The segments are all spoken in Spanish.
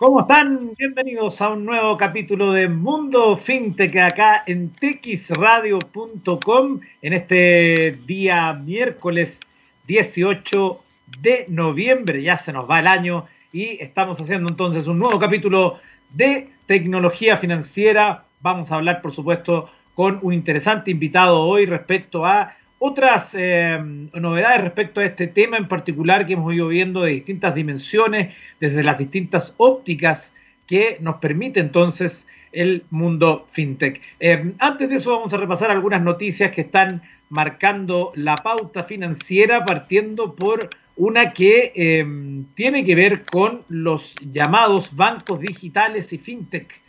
¿Cómo están? Bienvenidos a un nuevo capítulo de Mundo FinTech acá en txradio.com en este día miércoles 18 de noviembre. Ya se nos va el año y estamos haciendo entonces un nuevo capítulo de tecnología financiera. Vamos a hablar, por supuesto, con un interesante invitado hoy respecto a otras eh, novedades respecto a este tema en particular que hemos ido viendo de distintas dimensiones, desde las distintas ópticas que nos permite entonces el mundo fintech. Eh, antes de eso vamos a repasar algunas noticias que están marcando la pauta financiera, partiendo por una que eh, tiene que ver con los llamados bancos digitales y fintech.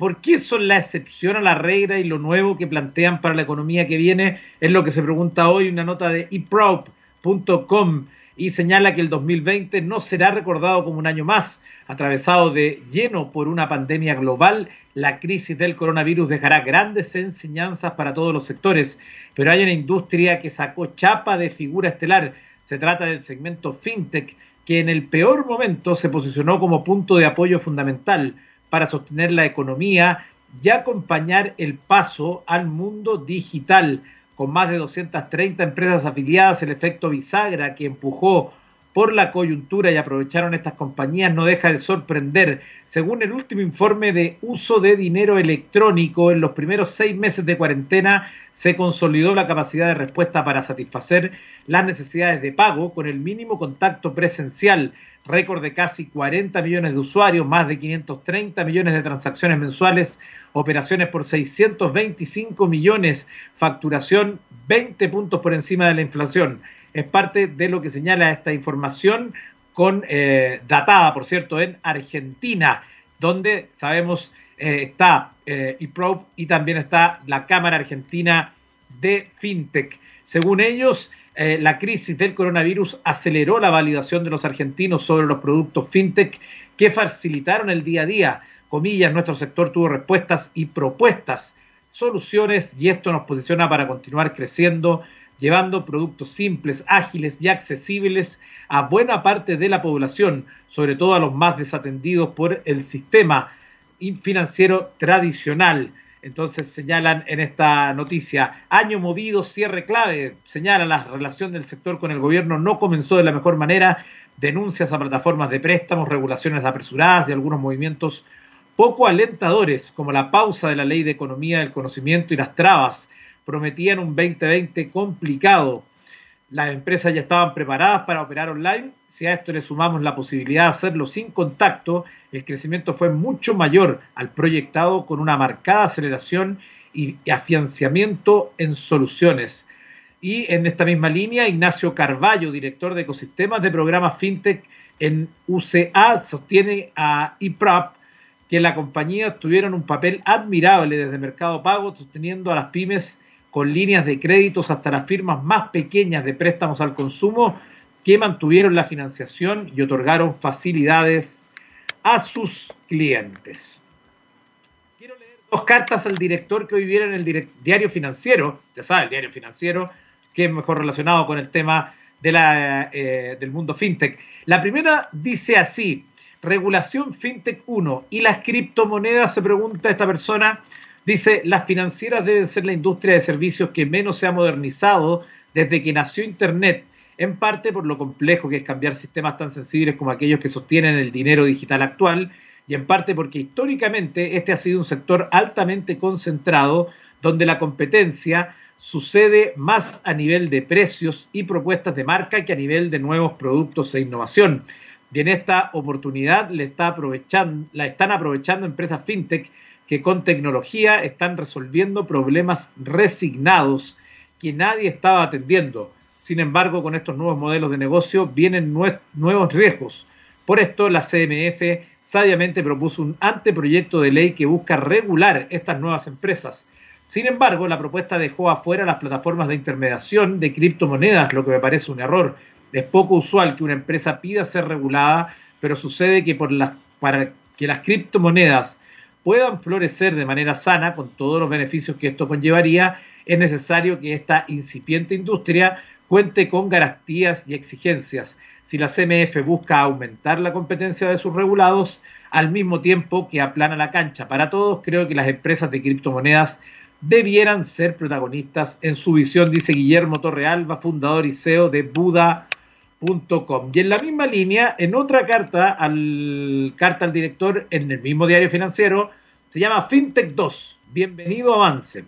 ¿Por qué son la excepción a la regla y lo nuevo que plantean para la economía que viene? Es lo que se pregunta hoy una nota de eprop.com y señala que el 2020 no será recordado como un año más, atravesado de lleno por una pandemia global. La crisis del coronavirus dejará grandes enseñanzas para todos los sectores, pero hay una industria que sacó chapa de figura estelar. Se trata del segmento fintech, que en el peor momento se posicionó como punto de apoyo fundamental para sostener la economía y acompañar el paso al mundo digital. Con más de 230 empresas afiliadas, el efecto bisagra que empujó por la coyuntura y aprovecharon estas compañías no deja de sorprender. Según el último informe de uso de dinero electrónico, en los primeros seis meses de cuarentena se consolidó la capacidad de respuesta para satisfacer las necesidades de pago con el mínimo contacto presencial récord de casi 40 millones de usuarios, más de 530 millones de transacciones mensuales, operaciones por 625 millones, facturación 20 puntos por encima de la inflación. Es parte de lo que señala esta información con eh, datada, por cierto, en Argentina, donde sabemos eh, está eh, y también está la Cámara Argentina de FinTech. Según ellos, eh, la crisis del coronavirus aceleró la validación de los argentinos sobre los productos fintech que facilitaron el día a día. Comillas, nuestro sector tuvo respuestas y propuestas, soluciones y esto nos posiciona para continuar creciendo, llevando productos simples, ágiles y accesibles a buena parte de la población, sobre todo a los más desatendidos por el sistema financiero tradicional. Entonces señalan en esta noticia, año movido, cierre clave, señala la relación del sector con el gobierno no comenzó de la mejor manera, denuncias a plataformas de préstamos, regulaciones apresuradas de algunos movimientos poco alentadores, como la pausa de la ley de economía del conocimiento y las trabas, prometían un 2020 complicado. Las empresas ya estaban preparadas para operar online. Si a esto le sumamos la posibilidad de hacerlo sin contacto, el crecimiento fue mucho mayor al proyectado con una marcada aceleración y afianciamiento en soluciones. Y en esta misma línea, Ignacio Carballo, director de ecosistemas de programas FinTech en UCA, sostiene a IPRAP que la compañía tuvieron un papel admirable desde Mercado Pago, sosteniendo a las pymes con líneas de créditos hasta las firmas más pequeñas de préstamos al consumo que mantuvieron la financiación y otorgaron facilidades a sus clientes. Quiero leer dos cartas al director que hoy viene en el diario financiero, ya sabe, el diario financiero, que es mejor relacionado con el tema de la, eh, del mundo fintech. La primera dice así, regulación fintech 1 y las criptomonedas, se pregunta esta persona, Dice, las financieras deben ser la industria de servicios que menos se ha modernizado desde que nació Internet, en parte por lo complejo que es cambiar sistemas tan sensibles como aquellos que sostienen el dinero digital actual, y en parte porque históricamente este ha sido un sector altamente concentrado, donde la competencia sucede más a nivel de precios y propuestas de marca que a nivel de nuevos productos e innovación. Y en esta oportunidad le está aprovechando, la están aprovechando empresas fintech que con tecnología están resolviendo problemas resignados que nadie estaba atendiendo. Sin embargo, con estos nuevos modelos de negocio vienen nuevos riesgos. Por esto, la CMF sabiamente propuso un anteproyecto de ley que busca regular estas nuevas empresas. Sin embargo, la propuesta dejó afuera las plataformas de intermediación de criptomonedas, lo que me parece un error. Es poco usual que una empresa pida ser regulada, pero sucede que por las, para que las criptomonedas puedan florecer de manera sana con todos los beneficios que esto conllevaría, es necesario que esta incipiente industria cuente con garantías y exigencias. si la CMF busca aumentar la competencia de sus regulados al mismo tiempo que aplana la cancha. Para todos, creo que las empresas de criptomonedas debieran ser protagonistas en su visión, dice Guillermo Torrealba, fundador y CEO de Buda.com. Y en la misma línea, en otra carta al, carta al director en el mismo diario financiero, se llama FinTech 2, bienvenido avance.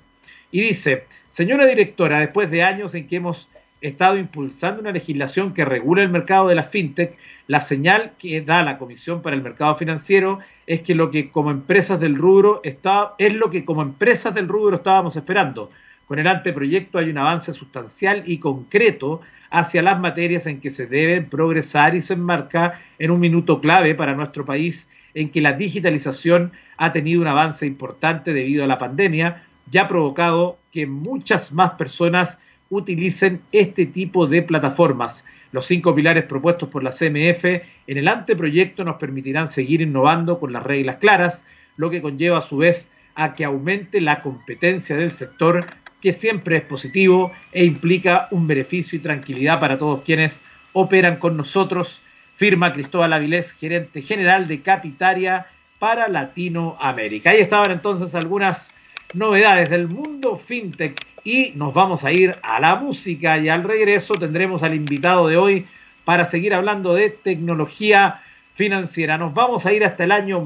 Y dice, señora directora, después de años en que hemos estado impulsando una legislación que regula el mercado de la fintech, la señal que da la Comisión para el Mercado Financiero es que lo que como empresas del rubro está, es lo que como empresas del rubro estábamos esperando. Con el anteproyecto hay un avance sustancial y concreto hacia las materias en que se deben progresar y se enmarca en un minuto clave para nuestro país en que la digitalización ha tenido un avance importante debido a la pandemia, ya ha provocado que muchas más personas utilicen este tipo de plataformas. Los cinco pilares propuestos por la CMF en el anteproyecto nos permitirán seguir innovando con las reglas claras, lo que conlleva a su vez a que aumente la competencia del sector, que siempre es positivo e implica un beneficio y tranquilidad para todos quienes operan con nosotros. Firma Cristóbal Avilés, gerente general de Capitaria para Latinoamérica. Ahí estaban entonces algunas novedades del mundo fintech y nos vamos a ir a la música y al regreso tendremos al invitado de hoy para seguir hablando de tecnología financiera. Nos vamos a ir hasta el año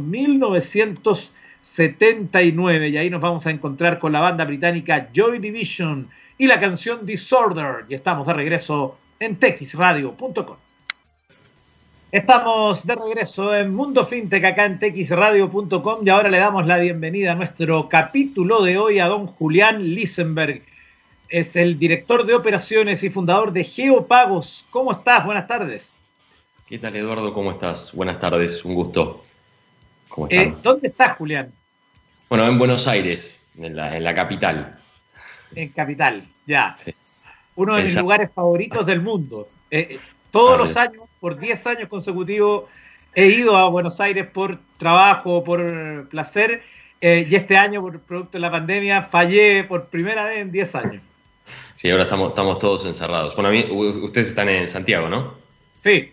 1979 y ahí nos vamos a encontrar con la banda británica Joy Division y la canción Disorder y estamos de regreso en texradio.com. Estamos de regreso en Mundo Fintech acá en texradio.com y ahora le damos la bienvenida a nuestro capítulo de hoy a don Julián Lisenberg. Es el director de operaciones y fundador de Geopagos. ¿Cómo estás? Buenas tardes. ¿Qué tal Eduardo? ¿Cómo estás? Buenas tardes, un gusto. ¿Cómo eh, ¿Dónde estás, Julián? Bueno, en Buenos Aires, en la, capital. En capital, ya. Uno de mis lugares favoritos del mundo. Eh, eh, todos los años por 10 años consecutivos he ido a Buenos Aires por trabajo, por placer, eh, y este año, por producto de la pandemia, fallé por primera vez en 10 años. Sí, ahora estamos, estamos todos encerrados. Bueno, a mí, ustedes están en Santiago, ¿no? Sí.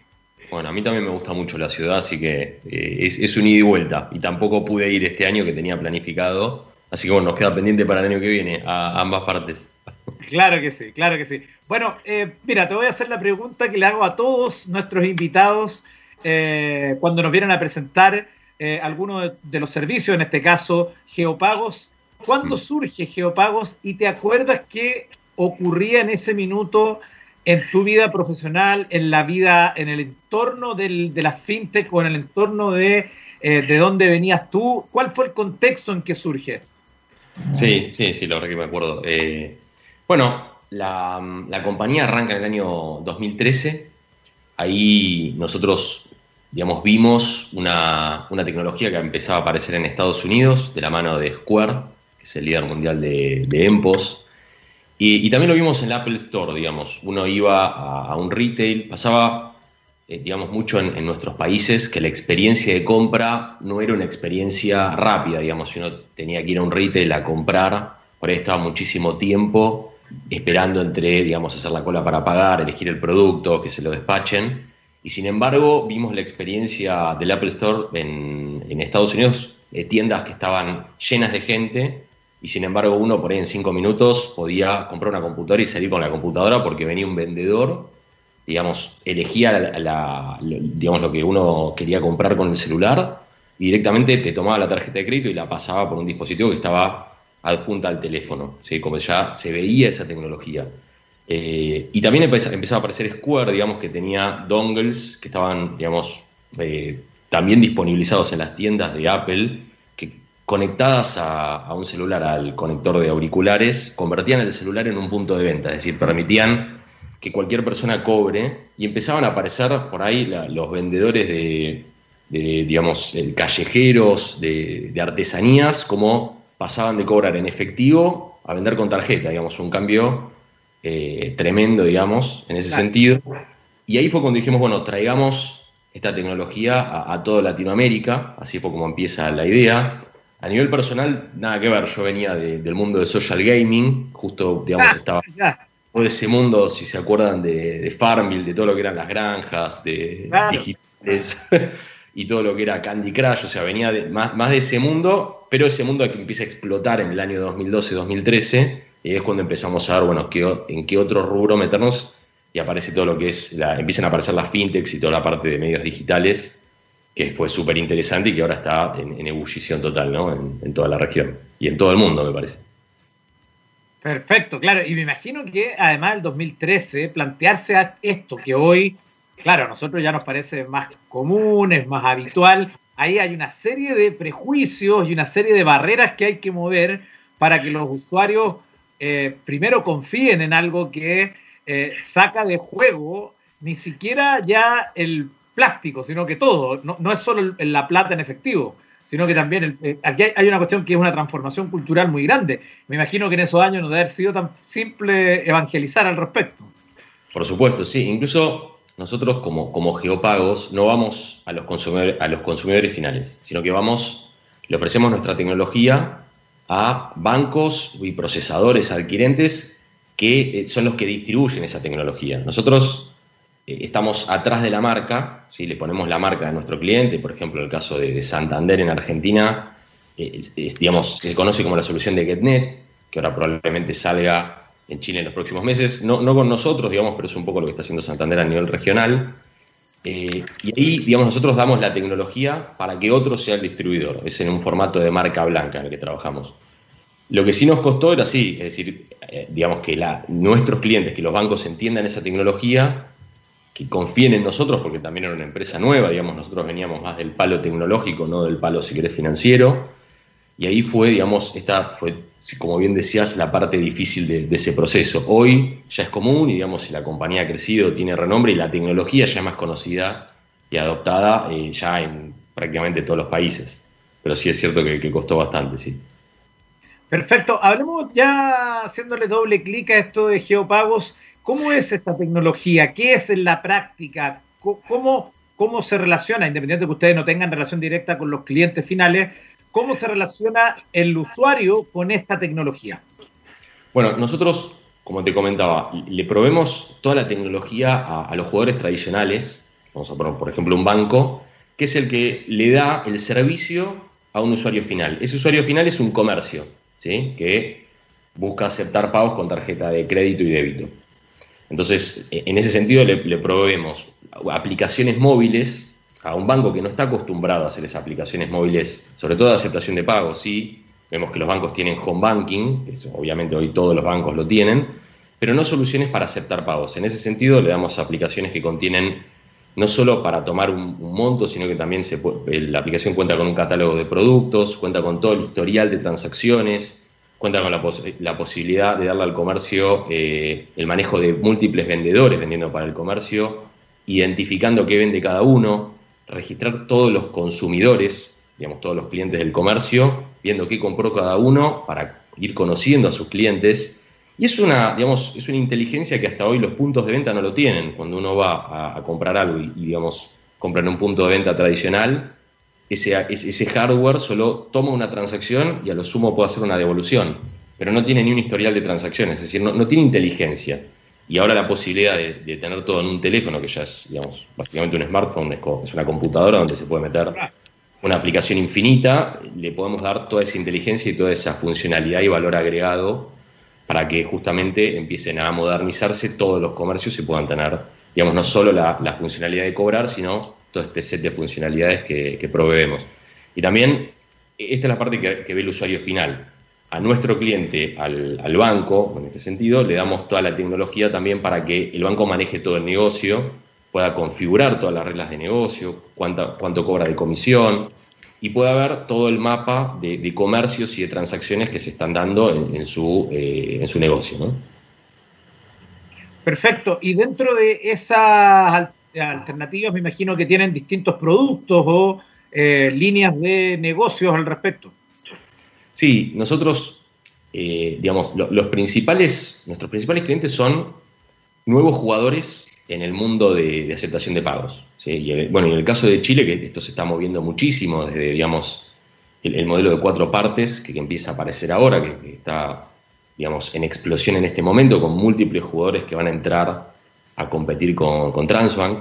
Bueno, a mí también me gusta mucho la ciudad, así que eh, es, es, un ida y vuelta. Y tampoco pude ir este año que tenía planificado. Así que bueno, nos queda pendiente para el año que viene a ambas partes. Claro que sí, claro que sí. Bueno, eh, mira, te voy a hacer la pregunta que le hago a todos nuestros invitados eh, cuando nos vienen a presentar eh, algunos de, los servicios, en este caso Geopagos. ¿Cuándo mm. surge Geopagos y te acuerdas qué ocurría en ese minuto en tu vida profesional, en la vida, en el entorno de la fintech o en el entorno de, de dónde venías tú? ¿Cuál fue el contexto en que surge? Sí, sí, sí, la verdad que me acuerdo. Bueno, la, compañía arranca en el año 2013. Ahí nosotros, digamos, vimos una, tecnología que empezaba a aparecer en Estados Unidos de la mano de Square, que es el líder mundial de, EMPOS. Y, también lo vimos en el Apple Store, digamos. Uno iba a, un retail, pasaba, eh, digamos, mucho en, en, nuestros países que la experiencia de compra no era una experiencia rápida, digamos. Si uno tenía que ir a un retail a comprar, por ahí estaba muchísimo tiempo esperando entre, digamos, hacer la cola para pagar, elegir el producto, que se lo despachen. Y sin embargo, vimos la experiencia del Apple Store en, Estados Unidos, eh, tiendas que estaban llenas de gente, y sin embargo uno por ahí en cinco minutos podía comprar una computadora y salir con la computadora porque venía un vendedor, digamos, elegía digamos, lo que uno quería comprar con el celular y directamente te tomaba la tarjeta de crédito y la pasaba por un dispositivo que estaba adjunta al teléfono, ¿sí? como ya se veía esa tecnología. Eh, y también empezaba a aparecer Square, digamos, que tenía dongles que estaban, digamos, eh, también disponibilizados en las tiendas de Apple, conectadas a, un celular, al conector de auriculares, convertían el celular en un punto de venta, es decir, permitían que cualquier persona cobre y empezaban a aparecer por ahí los vendedores de, digamos, callejeros, de, de artesanías, como pasaban de cobrar en efectivo a vender con tarjeta, digamos, un cambio eh, tremendo, digamos, en ese sentido. Y ahí fue cuando dijimos, bueno, traigamos esta tecnología a, toda Latinoamérica, así fue como empieza la idea. A nivel personal, nada que ver, yo venía del mundo de social gaming, justo, digamos, ah, estaba, todo ese mundo, si se acuerdan de, de, Farmville, de todo lo que eran las granjas, de digitales y todo lo que era Candy Crush, o sea, venía de, más, más de ese mundo, pero ese mundo que empieza a explotar en el año 2012-2013, y es cuando empezamos a ver, bueno, en qué otro rubro meternos, y aparece todo lo que es, la, empiezan a aparecer las fintechs y toda la parte de medios digitales, que fue súper interesante y que ahora está en, ebullición total, ¿no? En, toda la región y en todo el mundo, me parece. Perfecto, claro. Y me imagino que además el 2013, plantearse esto que hoy, claro, a nosotros ya nos parece más común, es más habitual, ahí hay una serie de prejuicios y una serie de barreras que hay que mover para que los usuarios eh, primero confíen en algo que eh, saca de juego ni siquiera ya el plástico, sino que todo, no, es solo la plata en efectivo, sino que también eh, aquí hay, una cuestión que es una transformación cultural muy grande. Me imagino que en esos años no debe haber sido tan simple evangelizar al respecto. Por supuesto, sí. Incluso nosotros como, como geopagos no vamos a los, consumidores, a los consumidores finales, sino que vamos, le ofrecemos nuestra tecnología a bancos y procesadores adquirentes que eh, son los que distribuyen esa tecnología. Nosotros eh, estamos atrás de la marca, si le ponemos la marca de nuestro cliente, por ejemplo, el caso de, Santander en Argentina, eh, digamos, se conoce como la solución de GetNet, que ahora probablemente salga en Chile en los próximos meses, no, no con nosotros, digamos, pero es un poco lo que está haciendo Santander a nivel regional. Eh, y ahí, digamos, nosotros damos la tecnología para que otro sea el distribuidor. Es en un formato de marca blanca en el que trabajamos. Lo que sí nos costó era así, es decir, digamos que la, nuestros clientes, que los bancos entiendan esa tecnología que confíen en nosotros, porque también era una empresa nueva, digamos, nosotros veníamos más del palo tecnológico, no del palo, si querés, financiero. Y ahí fue, digamos, esta fue, como bien decías, la parte difícil de, ese proceso. Hoy ya es común y, digamos, la compañía ha crecido, tiene renombre y la tecnología ya es más conocida y adoptada eh, ya en prácticamente todos los países. Pero sí es cierto que, que costó bastante, sí. Perfecto. Hablemos ya haciéndole doble clic a esto de geopagos. ¿Cómo es esta tecnología? ¿Qué es en la práctica? ¿Cómo, cómo se relaciona, independientemente de que ustedes no tengan relación directa con los clientes finales, cómo se relaciona el usuario con esta tecnología? Bueno, nosotros, como te comentaba, le probemos toda la tecnología a, los jugadores tradicionales, vamos a poner, por ejemplo, un banco, que es el que le da el servicio a un usuario final. Ese usuario final es un comercio, ¿sí? que busca aceptar pagos con tarjeta de crédito y débito. Entonces, e, en ese sentido le, proveemos aplicaciones móviles a un banco que no está acostumbrado a hacer esas aplicaciones móviles, sobre todo de aceptación de pagos. Sí, vemos que los bancos tienen home banking, eso obviamente hoy todos los bancos lo tienen, pero no soluciones para aceptar pagos. En ese sentido, le damos aplicaciones que contienen no solo para tomar un, monto, sino que también se la aplicación cuenta con un catálogo de productos, cuenta con todo el historial de transacciones, cuenta con la, posibilidad de darle al comercio eh, el manejo de múltiples vendedores vendiendo para el comercio, identificando qué vende cada uno, registrar todos los consumidores, digamos, todos los clientes del comercio, viendo qué compró cada uno para ir conociendo a sus clientes. Y es una, digamos, es una inteligencia que hasta hoy los puntos de venta no lo tienen. Cuando uno va a, comprar algo y, y, digamos, compra en un punto de venta tradicional, ese, ese hardware solo toma una transacción y a lo sumo puede hacer una devolución, pero no tiene ni un historial de transacciones, es decir, no, tiene inteligencia. Y ahora la posibilidad de, tener todo en un teléfono, que ya es, digamos, básicamente un smartphone, es, una computadora donde se puede meter una aplicación infinita, le podemos dar toda esa inteligencia y toda esa funcionalidad y valor agregado para que justamente empiecen a modernizarse todos los comercios y puedan tener, digamos, no solo la, la funcionalidad de cobrar, sino todo este set de funcionalidades que, proveemos. Y también, esta es la parte que, ve el usuario final. A nuestro cliente, al, banco, en este sentido, le damos toda la tecnología también para que el banco maneje todo el negocio, pueda configurar todas las reglas de negocio, cuánto, cuánto cobra de comisión, y pueda ver todo el mapa de, comercios y de transacciones que se están dando en, su, eh, en su negocio. Perfecto. Y dentro de esas alternativas me imagino que tienen distintos productos o eh, líneas de negocios al respecto. Sí, nosotros, eh, digamos, los principales, nuestros principales clientes son nuevos jugadores en el mundo de, aceptación de pagos. Bueno, en el caso de Chile, que esto se está moviendo muchísimo desde, digamos, el, modelo de cuatro partes que, empieza a aparecer ahora, que, está digamos, en explosión en este momento, con múltiples jugadores que van a entrar a competir con, con Transbank.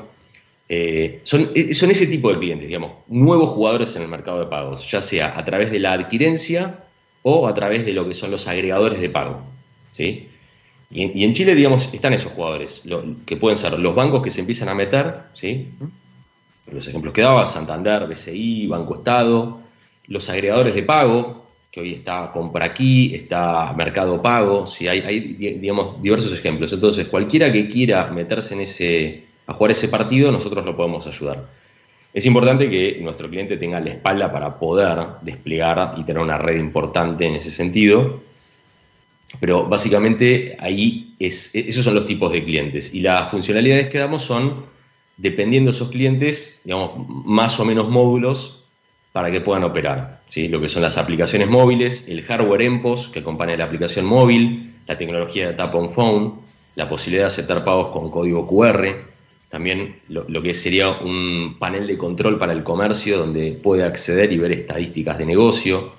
Eh, son, eh, son ese tipo de clientes, digamos, nuevos jugadores en el mercado de pagos, ya sea a través de la adquirencia o a través de lo que son los agregadores de pago. ¿sí? Y, en Chile, digamos, están esos jugadores, que pueden ser los bancos que se empiezan a meter, ¿sí? los ejemplos que daba, Santander, BCI, Banco Estado, los agregadores de pago, que hoy está Compra Aquí, está Mercado Pago, hay, digamos, diversos ejemplos. Entonces, cualquiera que quiera meterse en ese, a jugar ese partido, nosotros lo podemos ayudar. Es importante que nuestro cliente tenga la espalda para poder desplegar y tener una red importante en ese sentido. Pero básicamente ahí es, esos son los tipos de clientes. Y las funcionalidades que damos son, dependiendo de esos clientes, digamos, más o menos módulos para que puedan operar. Lo que son las aplicaciones móviles, el hardware EMPOS que acompaña la aplicación móvil, la tecnología de Tap on Phone, la posibilidad de aceptar pagos con código QR, también lo, que sería un panel de control para el comercio donde puede acceder y ver estadísticas de negocio,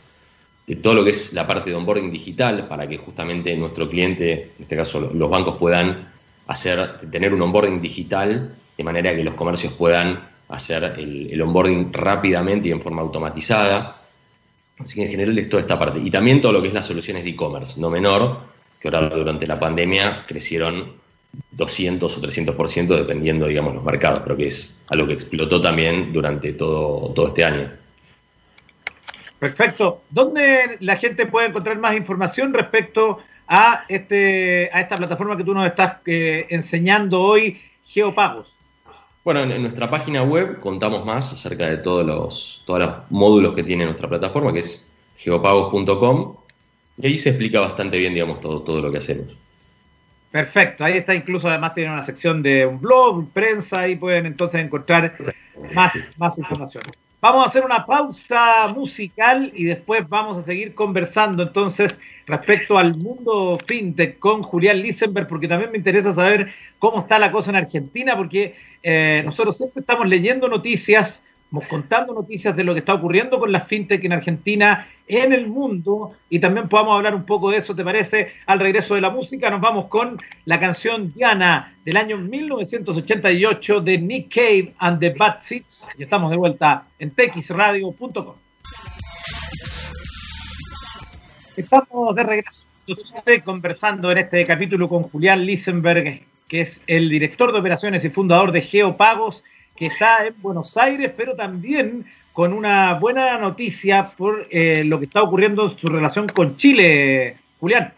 de todo lo que es la parte de onboarding digital para que justamente nuestro cliente, en este caso los bancos, puedan hacer, tener un onboarding digital de manera que los comercios puedan hacer el, el onboarding rápidamente y en forma automatizada. Así que en general es toda esta parte. Y también todo lo que es las soluciones de e-commerce, no menor, que ahora durante la pandemia crecieron 200 o 300% dependiendo, digamos, los mercados, pero que es algo que explotó también durante todo, todo este año. Perfecto. ¿Dónde la gente puede encontrar más información respecto a, este, a esta plataforma que tú nos estás eh, enseñando hoy, Geopagos? Bueno, en, nuestra página web contamos más acerca de todos los, todos los módulos que tiene nuestra plataforma, que es geopagos.com, y ahí se explica bastante bien, digamos, todo, todo lo que hacemos. Perfecto, ahí está incluso además tiene una sección de un blog, prensa, y pueden entonces encontrar más, más información. Vamos a hacer una pausa musical y después vamos a seguir conversando entonces respecto al mundo fintech con Julián Lisenberg, porque también me interesa saber cómo está la cosa en Argentina, porque eh, nosotros siempre estamos leyendo noticias contando noticias de lo que está ocurriendo con las fintech en Argentina, en el mundo, y también podamos hablar un poco de eso, ¿te parece? Al regreso de la música nos vamos con la canción Diana del año 1988 de Nick Cave and the Bad Seeds, y estamos de vuelta en texradio.com. Estamos de regreso conversando en este capítulo con Julián Lisenberg, que es el director de operaciones y fundador de Geopagos que está en Buenos Aires, pero también con una buena noticia por eh, lo que está ocurriendo en su relación con Chile, Julián.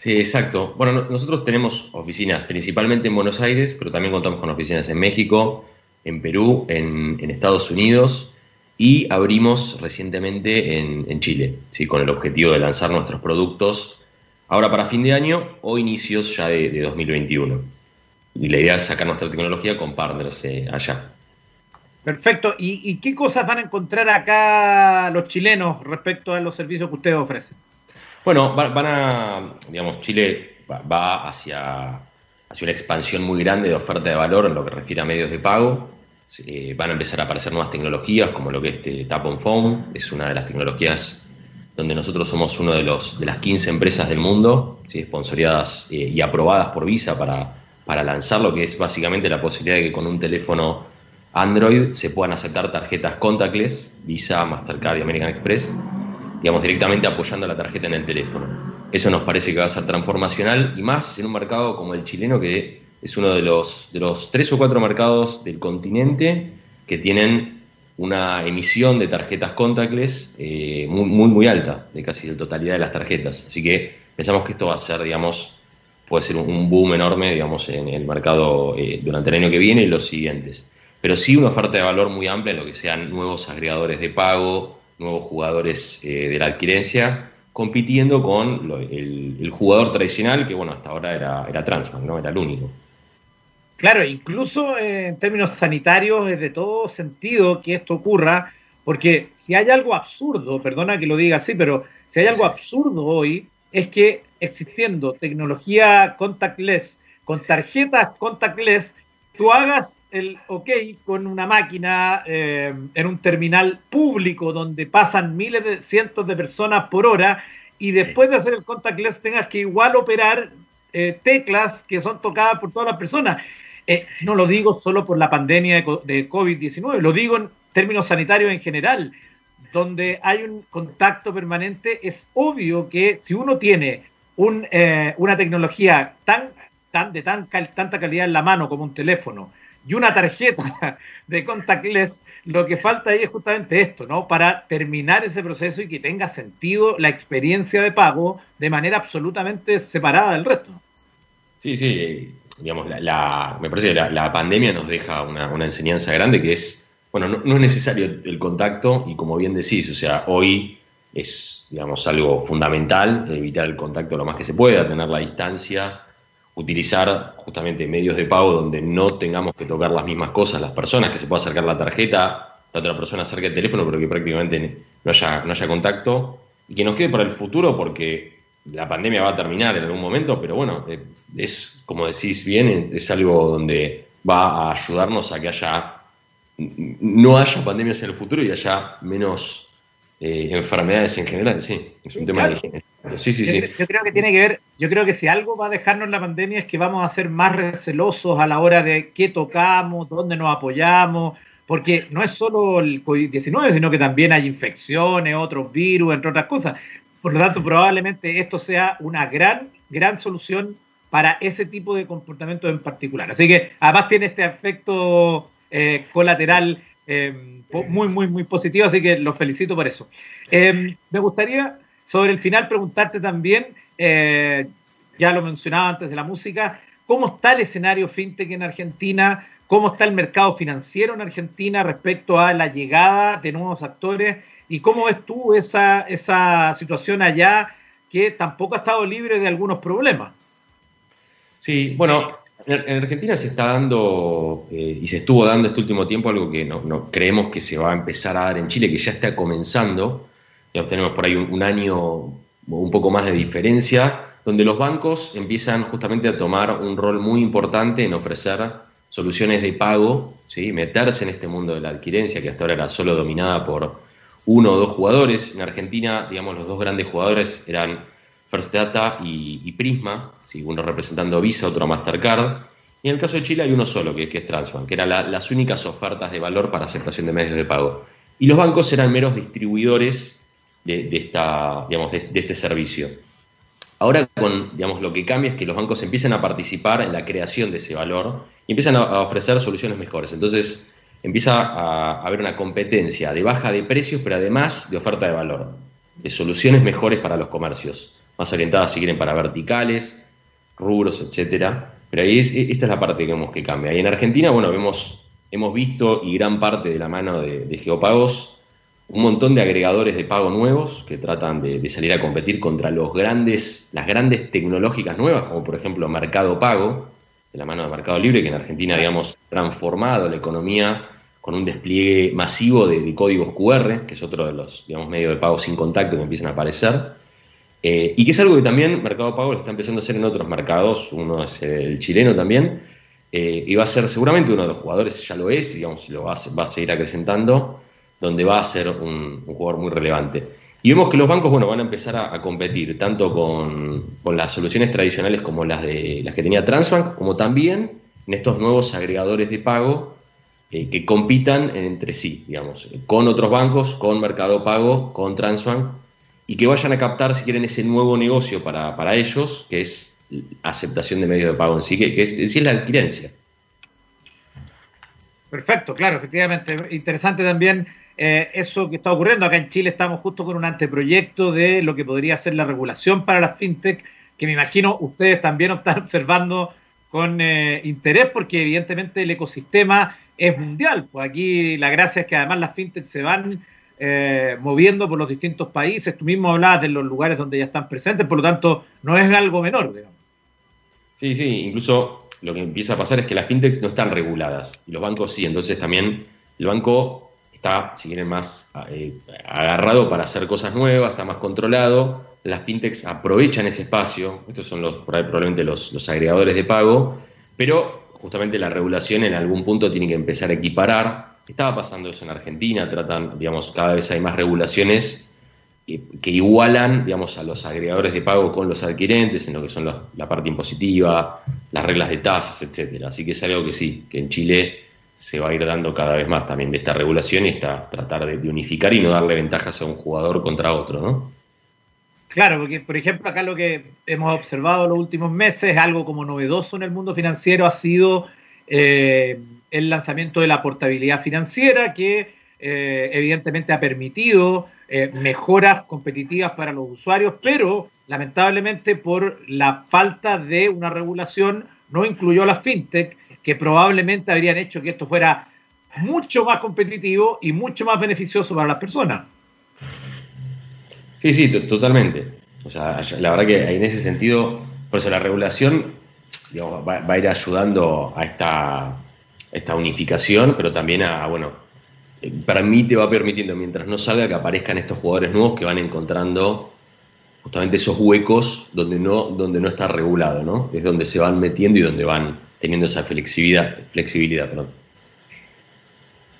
Sí, exacto. Bueno, nosotros tenemos oficinas principalmente en Buenos Aires, pero también contamos con oficinas en México, en Perú, en, Estados Unidos y abrimos recientemente en, Chile, ¿sí? con el objetivo de lanzar nuestros productos ahora para fin de año o inicios ya de, de 2021 y la idea es sacar nuestra tecnología con partners eh, allá. Perfecto. ¿Y, qué cosas van a encontrar acá los chilenos respecto a los servicios que ustedes ofrecen? Bueno, van, a, digamos, Chile va, hacia, hacia una expansión muy grande de oferta de valor en lo que refiere a medios de pago. van a empezar a aparecer nuevas tecnologías como lo que es este Tap on Phone, es una de las tecnologías donde nosotros somos uno de los de las 15 empresas del mundo, ¿sí? sponsoriadas eh, y aprobadas por Visa para para lanzar lo que es básicamente la posibilidad de que con un teléfono Android se puedan aceptar tarjetas contactless, Visa, Mastercard y American Express, digamos, directamente apoyando la tarjeta en el teléfono. Eso nos parece que va a ser transformacional y más en un mercado como el chileno, que es uno de los, de los tres o cuatro mercados del continente que tienen una emisión de tarjetas contactless eh, muy, muy, muy alta, de casi la totalidad de las tarjetas. Así que pensamos que esto va a ser, digamos, puede ser un boom enorme, digamos, en el mercado eh, durante el año que viene y los siguientes. Pero sí una oferta de valor muy amplia en lo que sean nuevos agregadores de pago, nuevos jugadores eh, de la adquirencia, compitiendo con el, jugador tradicional, que bueno, hasta ahora era, era Transbank, ¿no? Era el único. Claro, incluso eh, en términos sanitarios es de todo sentido que esto ocurra, porque si hay algo absurdo, perdona que lo diga así, pero si hay algo absurdo hoy, es que existiendo tecnología contactless, con tarjetas contactless, tú hagas el OK con una máquina eh, en un terminal público donde pasan miles de cientos de personas por hora y después de hacer el contactless tengas que igual operar eh, teclas que son tocadas por todas las personas. Eh, no lo digo solo por la pandemia de, COVID-19, lo digo en términos sanitarios en general, donde hay un contacto permanente, es obvio que si uno tiene un, eh, una tecnología tan, tan, de tan, tanta calidad en la mano como un teléfono y una tarjeta de contactless, lo que falta ahí es justamente esto, ¿no? Para terminar ese proceso y que tenga sentido la experiencia de pago de manera absolutamente separada del resto. Sí, sí, digamos, la, me parece que la, pandemia nos deja una, enseñanza grande que es, bueno, no, es necesario el contacto y como bien decís, o sea, hoy es, digamos, algo fundamental evitar el contacto lo más que se pueda, tener la distancia, utilizar justamente medios de pago donde no tengamos que tocar las mismas cosas las personas, que se pueda acercar la tarjeta, la otra persona acerque el teléfono, pero que prácticamente no haya, no haya contacto y que nos quede para el futuro porque la pandemia va a terminar en algún momento, pero bueno, eh, es como decís bien, es algo donde va a ayudarnos a que haya no haya pandemias en el futuro y haya menos eh, enfermedades en general, sí, es un tema de higiene. Sí, sí, sí. Yo creo que tiene que ver, yo creo que si algo va a dejarnos la pandemia es que vamos a ser más recelosos a la hora de qué tocamos, dónde nos apoyamos, porque no es solo el COVID-19, sino que también hay infecciones, otros virus, entre otras cosas. Por lo tanto, probablemente esto sea una gran, gran solución para ese tipo de comportamiento en particular. Así que además tiene este efecto eh, colateral eh, muy, muy, muy positivo, así que los felicito por eso. Eh, me gustaría sobre el final, preguntarte también, ya lo mencionaba antes de la música, ¿cómo está el escenario fintech en Argentina? ¿Cómo está el mercado financiero en Argentina respecto a la llegada de nuevos actores? ¿Y cómo ves tú esa, esa situación allá que tampoco ha estado libre de algunos problemas? Sí, bueno, en Argentina se está dando eh, y se estuvo dando este último tiempo algo que no, creemos que se va a empezar a dar en Chile, que ya está comenzando, ya tenemos por ahí un, año un poco más de diferencia, donde los bancos empiezan justamente a tomar un rol muy importante en ofrecer soluciones de pago, ¿sí? meterse en este mundo de la adquirencia, que hasta ahora era solo dominada por uno o dos jugadores. En Argentina, digamos, los dos grandes jugadores eran First Data y, Prisma, uno representando Visa, otro Mastercard. Y en el caso de Chile hay uno solo, que, es Transbank, que eran las únicas ofertas de valor para aceptación de medios de pago. Y los bancos eran meros distribuidores de, esta, digamos, de, este servicio. Ahora con, digamos, lo que cambia es que los bancos empiezan a participar en la creación de ese valor y empiezan a, ofrecer soluciones mejores. Entonces empieza a, haber una competencia de baja de precios, pero además de oferta de valor, de soluciones mejores para los comercios, más orientadas si quieren para verticales, rubros, etcétera. Pero ahí esta es la parte que vemos que cambia. Y en Argentina, bueno, vemos, hemos visto y gran parte de la mano de, Geopagos un montón de agregadores de pago nuevos que tratan de, salir a competir contra los grandes, las grandes tecnológicas nuevas, como por ejemplo Mercado Pago, de la mano de Mercado Libre, que en Argentina, digamos, ha transformado la economía con un despliegue masivo de, códigos QR, que es otro de los, medios de pago sin contacto que empiezan a aparecer. Eh, y que es algo que también Mercado Pago lo está empezando a hacer en otros mercados, uno es el chileno también, eh, y va a ser seguramente uno de los jugadores, ya lo es, digamos, lo va a seguir acrecentando, donde va a ser un, jugador muy relevante. Y vemos que los bancos bueno, van a empezar a, competir tanto con, las soluciones tradicionales como las, de, las que tenía Transbank, como también en estos nuevos agregadores de pago eh, que compitan entre sí, digamos, con otros bancos, con Mercado Pago, con Transbank, y que vayan a captar, si quieren, ese nuevo negocio para, ellos, que es aceptación de medios de pago en sí, que, que es, es la adquirencia. Perfecto, claro, efectivamente. Interesante también eh, eso que está ocurriendo. Acá en Chile estamos justo con un anteproyecto de lo que podría ser la regulación para las fintech, que me imagino ustedes también están observando con eh, interés, porque evidentemente el ecosistema es mundial. Pues aquí la gracia es que además las fintech se van eh, moviendo por los distintos países. Tú mismo hablabas de los lugares donde ya están presentes, por lo tanto, no es algo menor, digamos. Sí, sí, incluso lo que empieza a pasar es que las fintechs no están reguladas y los bancos sí, entonces también el banco está, si quieren, más eh, agarrado para hacer cosas nuevas, está más controlado. Las fintechs aprovechan ese espacio, estos son los, probablemente los, los agregadores de pago, pero justamente la regulación en algún punto tiene que empezar a equiparar. Estaba pasando eso en Argentina, tratan, digamos, cada vez hay más regulaciones que igualan, digamos, a los agregadores de pago con los adquirentes en lo que son la parte impositiva, las reglas de tasas, etcétera. Así que es algo que sí, que en Chile se va a ir dando cada vez más también de esta regulación y está tratar de, unificar y no darle ventajas a un jugador contra otro, ¿no? Claro, porque por ejemplo acá lo que hemos observado en los últimos meses, algo como novedoso en el mundo financiero, ha sido eh, el lanzamiento de la portabilidad financiera, que eh, evidentemente ha permitido eh, mejoras competitivas para los usuarios, pero lamentablemente por la falta de una regulación no incluyó las fintech que probablemente habrían hecho que esto fuera mucho más competitivo y mucho más beneficioso para las personas. Sí, sí, totalmente. O sea, la verdad que en ese sentido, por eso la regulación va, a ir ayudando a esta, esta unificación, pero también a, bueno, eh, para mí te va permitiendo, mientras no salga, que aparezcan estos jugadores nuevos que van encontrando justamente esos huecos donde no, donde no está regulado, ¿no? Es donde se van metiendo y donde van teniendo esa flexibilidad. flexibilidad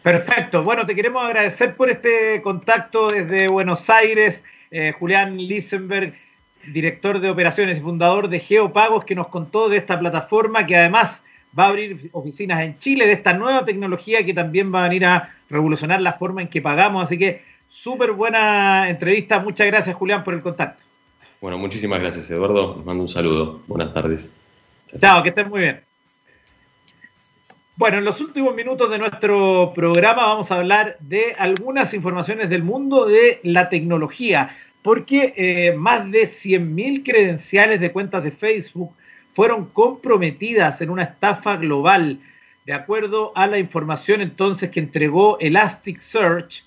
Perfecto. Bueno, te queremos agradecer por este contacto desde Buenos Aires. Eh, Julián Lisenberg, director de operaciones y fundador de Geopagos, que nos contó de esta plataforma que además va a abrir oficinas en Chile, de esta nueva tecnología que también va a venir a revolucionar la forma en que pagamos. Así que súper buena entrevista. Muchas gracias, Julián, por el contacto. Bueno, muchísimas gracias, Eduardo. Les mando un saludo. Buenas tardes. Chao, que estén muy bien. Bueno, en los últimos minutos de nuestro programa vamos a hablar de algunas informaciones del mundo de la tecnología, porque eh, más de 100.000 credenciales de cuentas de Facebook fueron comprometidas en una estafa global, de acuerdo a la información entonces que entregó Elasticsearch,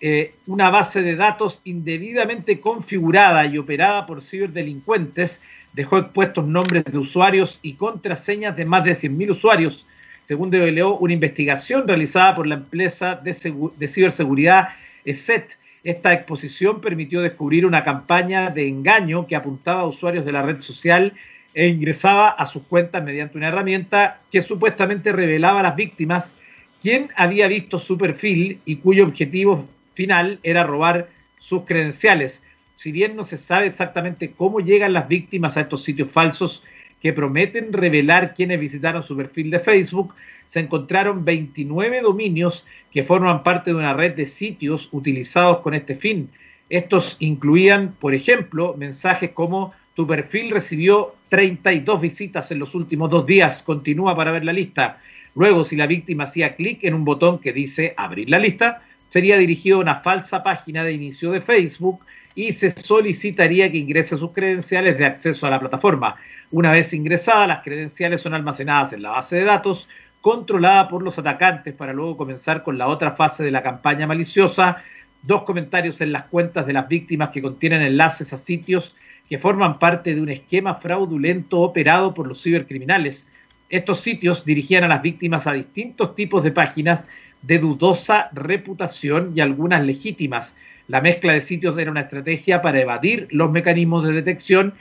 eh, una base de datos indebidamente configurada y operada por ciberdelincuentes, dejó expuestos nombres de usuarios y contraseñas de más de 100.000 usuarios según develó una investigación realizada por la empresa de, ciberseguridad ESET. Esta exposición permitió descubrir una campaña de engaño que apuntaba a usuarios de la red social e ingresaba a sus cuentas mediante una herramienta que supuestamente revelaba a las víctimas quién había visto su perfil y cuyo objetivo final era robar sus credenciales. Si bien no se sabe exactamente cómo llegan las víctimas a estos sitios falsos, que prometen revelar quienes visitaron su perfil de Facebook, se encontraron 29 dominios que forman parte de una red de sitios utilizados con este fin. Estos incluían, por ejemplo, mensajes como tu perfil recibió 32 visitas en los últimos dos días, continúa para ver la lista. Luego, si la víctima hacía clic en un botón que dice abrir la lista, sería dirigido a una falsa página de inicio de Facebook y se solicitaría que ingrese sus credenciales de acceso a la plataforma. Una vez ingresadas, las credenciales son almacenadas en la base de datos, controlada por los atacantes para luego comenzar con la otra fase de la campaña maliciosa. Dos comentarios en las cuentas de las víctimas que contienen enlaces a sitios que forman parte de un esquema fraudulento operado por los cibercriminales. Estos sitios dirigían a las víctimas a distintos tipos de páginas de dudosa reputación y algunas legítimas la mezcla de sitios era una estrategia para evadir los mecanismos de detección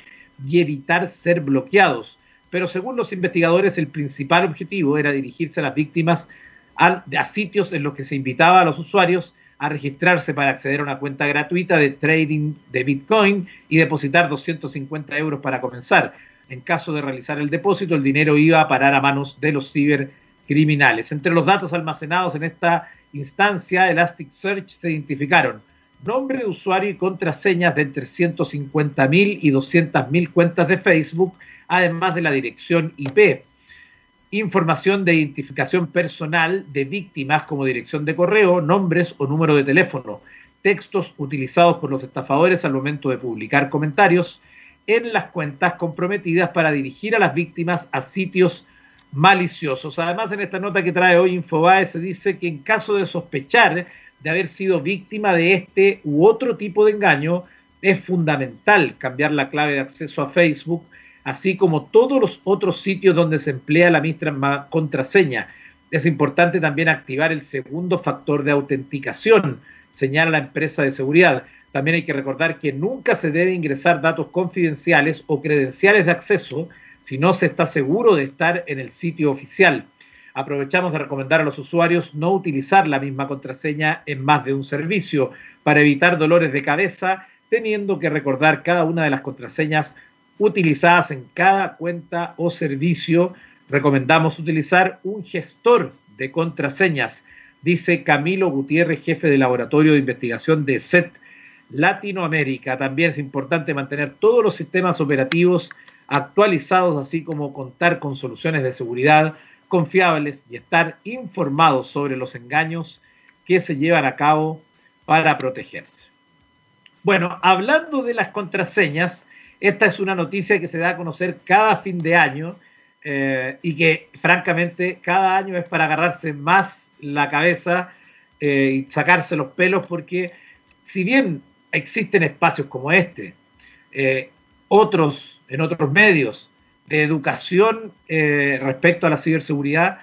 y evitar ser bloqueados. Pero según los investigadores, el principal objetivo era dirigirse a las víctimas a, sitios en los que se invitaba a los usuarios a registrarse para acceder a una cuenta gratuita de trading de Bitcoin y depositar 250 euros para comenzar. En caso de realizar el depósito, el dinero iba a parar a manos de los cibercriminales. Entre los datos almacenados en esta instancia, Elasticsearch se identificaron nombre de usuario y contraseñas de entre 150.000 y 200.000 cuentas de Facebook, además de la dirección IP. Información de identificación personal de víctimas como dirección de correo, nombres o número de teléfono. Textos utilizados por los estafadores al momento de publicar comentarios en las cuentas comprometidas para dirigir a las víctimas a sitios maliciosos. Además, en esta nota que trae hoy Infobae se dice que en caso de sospechar de haber sido víctima de este u otro tipo de engaño, es fundamental cambiar la clave de acceso a Facebook, así como todos los otros sitios donde se emplea la misma contraseña. Es importante también activar el segundo factor de autenticación, señala la empresa de seguridad. También hay que recordar que nunca se debe ingresar datos confidenciales o credenciales de acceso si no se está seguro de estar en el sitio oficial aprovechamos de recomendar a los usuarios no utilizar la misma contraseña en más de un servicio para evitar dolores de cabeza teniendo que recordar cada una de las contraseñas utilizadas en cada cuenta o servicio. Recomendamos utilizar un gestor de contraseñas, dice Camilo Gutiérrez, jefe de laboratorio de investigación de SET Latinoamérica. También es importante mantener todos los sistemas operativos actualizados, así como contar con soluciones de seguridad confiables y estar informados sobre los engaños que se llevan a cabo para protegerse. Bueno, hablando de las contraseñas, esta es una noticia que se da a conocer cada fin de año eh, y que francamente cada año es para agarrarse más la cabeza eh, y sacarse los pelos porque si bien existen espacios como este, eh, otros en otros medios de educación respecto a la ciberseguridad,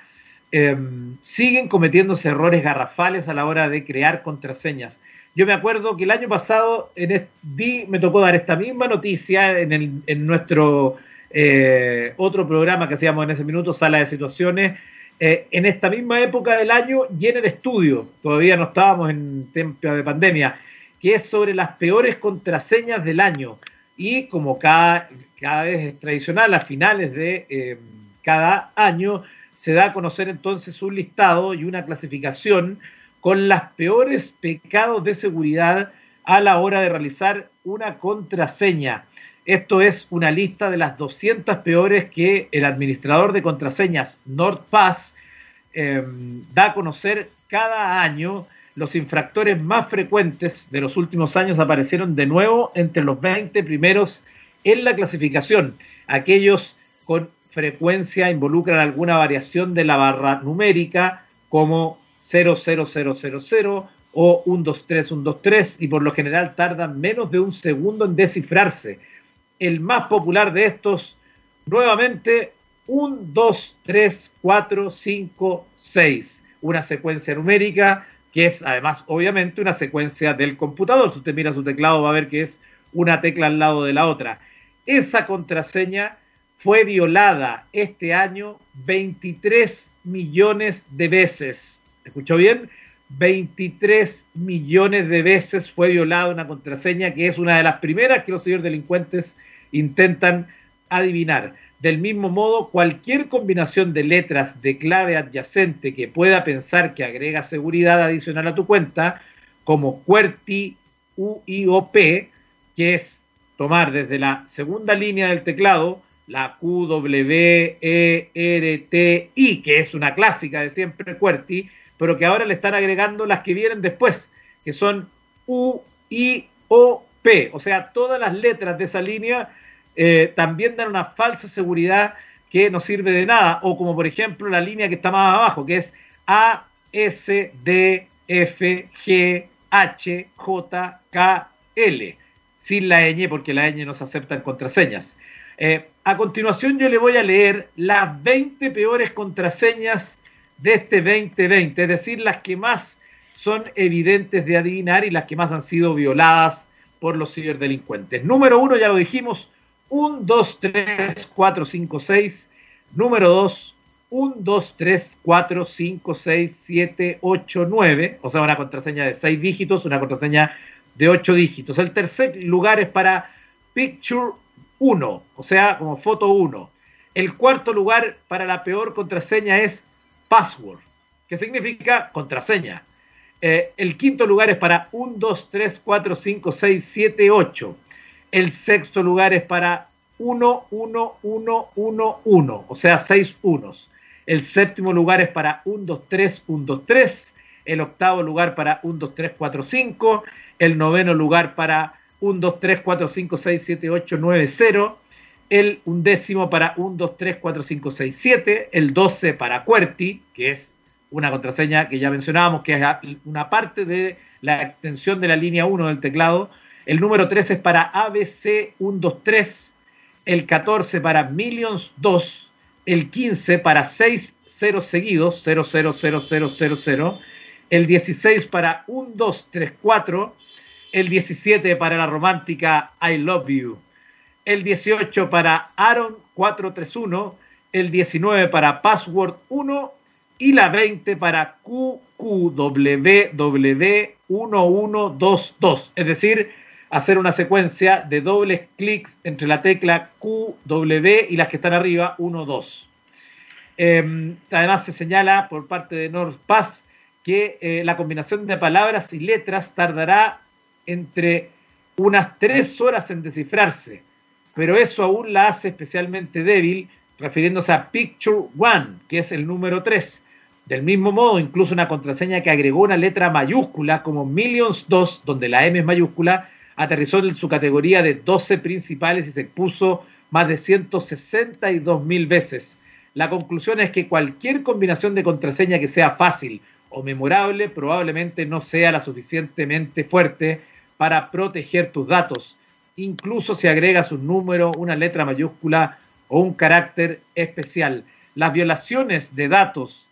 siguen cometiéndose errores garrafales a la hora de crear contraseñas. Yo me acuerdo que el año pasado en me tocó dar esta misma noticia en, en nuestro eh, otro programa que hacíamos en ese minuto, Sala de Situaciones, eh, en esta misma época del año y en el estudio, todavía no estábamos en tiempo de pandemia, que es sobre las peores contraseñas del año. Y como cada, cada vez es tradicional, a finales de eh, cada año se da a conocer entonces un listado y una clasificación con las peores pecados de seguridad a la hora de realizar una contraseña. Esto es una lista de las 200 peores que el administrador de contraseñas NordPass em, da a conocer cada año. Los infractores más frecuentes de los últimos años aparecieron de nuevo entre los 20 primeros en la clasificación. Aquellos con frecuencia involucran alguna variación de la barra numérica como 00000 o 123, y por lo general tardan menos de un segundo en descifrarse. El más popular de estos, nuevamente, 1, 2, 3, 4, 5, 6. Una secuencia numérica que es además obviamente una secuencia del computador. Si usted mira su teclado va a ver que es una tecla al lado de la otra. Esa contraseña fue violada este año 23 millones de veces ¿escuchó bien? 23 millones de veces fue violada una contraseña que es una de las primeras que los señores delincuentes intentan adivinar. Del mismo modo, cualquier combinación de letras de clave adyacente que pueda pensar que agrega seguridad adicional a tu cuenta, como QWERTY, UIOP, que es tomar desde la segunda línea del teclado la QWERTI, que es una clásica de siempre QWERTY, pero que ahora le están agregando las que vienen después, que son U, I, O, P. O sea, todas las letras de esa línea eh, también dan una falsa seguridad que no sirve de nada. O como por ejemplo la línea que está más abajo, que es A, S, D, F, G, H, J, K, L. Sin la ñ, porque la ñ no se acepta contraseñas. Eh, a continuación yo le voy a leer las 20 peores contraseñas de este 2020, es decir, las que más son evidentes de adivinar y las que más han sido violadas por los ciberdelincuentes. Número uno, ya lo dijimos, 1, 2, 3, 4, 5, 6. Número 2, 1, 2, 3, 4, 5, 6, 7, 8, 9. O sea, una contraseña de 6 dígitos, una contraseña de 8 dígitos. El tercer lugar es para Picture 1, o sea, como foto 1. El cuarto lugar para la peor contraseña es password, que significa contraseña. Eh, el quinto lugar es para 1, 2, 3, 4, 5, 6, 7, 8. El sexto lugar es para 1, 1, 1, 1, 1, o sea, 6 unos. El séptimo lugar es para 1, 2, 3, 1, 2, 3. El octavo lugar para 1, 2, 3, 4, 5. El noveno lugar para 1, 2, 3, 4, 5, 6, 7, 8, 9, 0 el undécimo para 1, 2, 3, 4, 5, 6, 7, el 12 para QWERTY, que es una contraseña que ya mencionábamos, que es una parte de la extensión de la línea 1 del teclado, el número 13 es para ABC 123, el 14 para Millions 2, el 15 para 6 0 seguidos, 000000, el 16 para 1234, el 17 para la romántica I Love You, el 18 para Aaron 431, el 19 para Password 1 y la 20 para QQWW1122. Es decir, hacer una secuencia de dobles clics entre la tecla Q, W y las que están arriba, 1, 2. Em, además se señala por parte de NordPass que eh, la combinación de palabras y letras tardará entre unas tres horas en descifrarse, pero eso aún la hace especialmente débil, refiriéndose a Picture One, que es el número 3. Del mismo modo, incluso una contraseña que agregó una letra mayúscula como Millions 2, donde la M es mayúscula, aterrizó en su categoría de 12 principales y se puso más de 162 mil veces. La conclusión es que cualquier combinación de contraseña que sea fácil o memorable probablemente no sea la suficientemente fuerte para proteger tus datos, incluso si agregas un número, una letra mayúscula o un carácter especial. Las violaciones de datos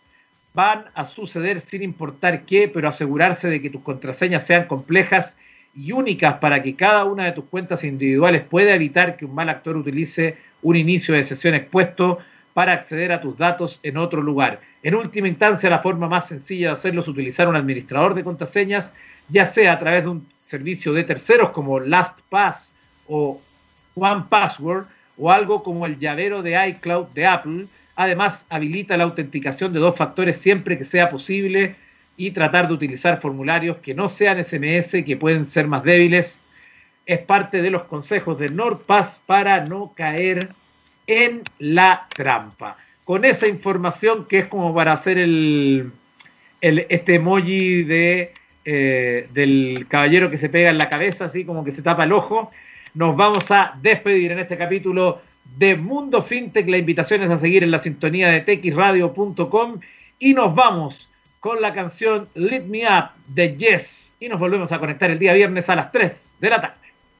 van a suceder sin importar qué, pero asegurarse de que tus contraseñas sean complejas y únicas para que cada una de tus cuentas individuales pueda evitar que un mal actor utilice un inicio de sesión expuesto para acceder a tus datos en otro lugar. En última instancia, la forma más sencilla de hacerlo es utilizar un administrador de contraseñas, ya sea a través de un servicio de terceros como LastPass o OnePassword o algo como el llavero de iCloud de Apple. Además, habilita la autenticación de dos factores siempre que sea posible y tratar de utilizar formularios que no sean SMS, que pueden ser más débiles. Es parte de los consejos de NordPass para no caer en la trampa. Con esa información que es como para hacer el, este emoji de, eh, del caballero que se pega en la cabeza, así como que se tapa el ojo, nos vamos a despedir en este capítulo de Mundo FinTech. La invitación es a seguir en la sintonía de texradio.com y nos vamos con la canción Lit Me Up de Yes y nos volvemos a conectar el día viernes a las 3 de la tarde.